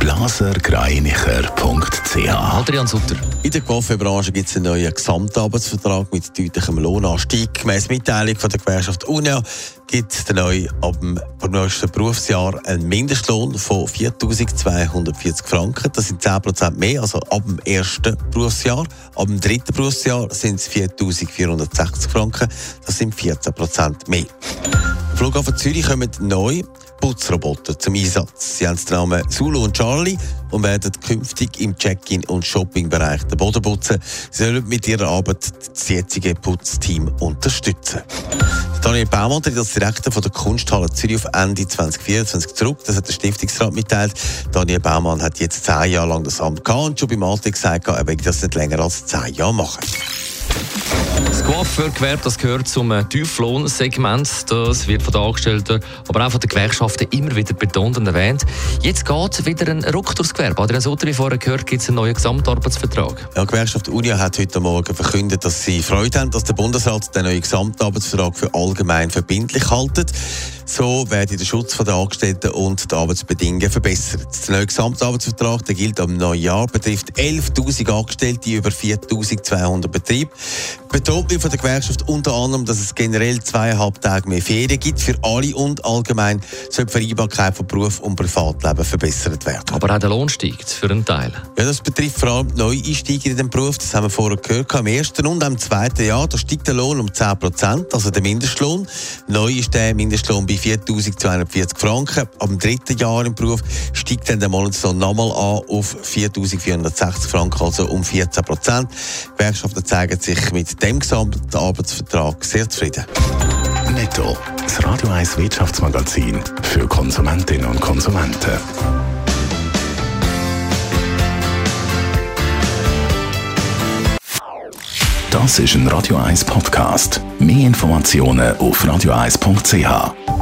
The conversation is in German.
blasergreinicher.ch Adrian Sutter. In der Coiffeurbranche gibt es einen neuen Gesamtarbeitsvertrag mit deutlichem Lohnanstieg. Gemäss Mitteilung von der Gewerkschaft UNIA gibt der neue ab dem nächsten Berufsjahr einen Mindestlohn von 4.240 Franken. Das sind 10% mehr, also ab dem ersten Berufsjahr. Ab dem dritten Berufsjahr sind es 4.460 Franken. Das sind 14% mehr. Flughafen Zürich kommen neu Putzroboter zum Einsatz. Sie haben den Namen Zulu und Charlie und werden künftig im Check-in- und Shopping-Bereich den Boden putzen. Sie sollen mit ihrer Arbeit das jetzige Putzteam unterstützen. Daniel Baumann tritt als Direktor von der Kunsthalle Zürich auf Ende 2024 zurück. Das hat der Stiftungsrat mitteilt. Daniel Baumann hat jetzt zehn Jahre lang das Amt gehabt und schon beim Alter gesagt, er will das nicht länger als zehn Jahre machen. Coiffeurgewerbe das gehört zum äh, Tieflohnsegment. Das wird von den Angestellten, aber auch von den Gewerkschaften immer wieder betont und erwähnt. Jetzt geht wieder ein Ruck durchs Gewerbe. Adrian Sutter, wie vorher gehört, gibt es einen neuen Gesamtarbeitsvertrag. Ja, die Gewerkschaft Unia hat heute Morgen verkündet, dass sie Freude haben, dass der Bundesrat den neuen Gesamtarbeitsvertrag für allgemein verbindlich haltet. So werden der Schutz der Angestellten und die Arbeitsbedingungen verbessert. Der neue Gesamtarbeitsvertrag der gilt am neuen Jahr, betrifft 11.000 Angestellte über 4.200 Betriebe. Betont wird von der Gewerkschaft unter anderem, dass es generell zweieinhalb Tage mehr Ferien gibt für alle und allgemein soll die Vereinbarkeit von Beruf und Privatleben verbessert werden. Aber auch der Lohn steigt für einen Teil. Ja, das betrifft vor allem Neueinsteiger in den Beruf. Das haben wir vorher gehört. Im ersten und im zweiten Jahr da steigt der Lohn um 10 Prozent, also der Mindestlohn. Neu ist der Mindestlohn bei 4.240 Franken. Dem dritten Jahr im Beruf steigt dann der Monatslohn nochmal an auf 4.460 Franken, also um 14 Prozent. Gewerkschaften zeigen sich mit dem gesamten Arbeitsvertrag sehr zufrieden. Netto, das Radio 1 Wirtschaftsmagazin für Konsumentinnen und Konsumenten. Das ist ein Radio 1 Podcast. Mehr Informationen auf radio1.ch.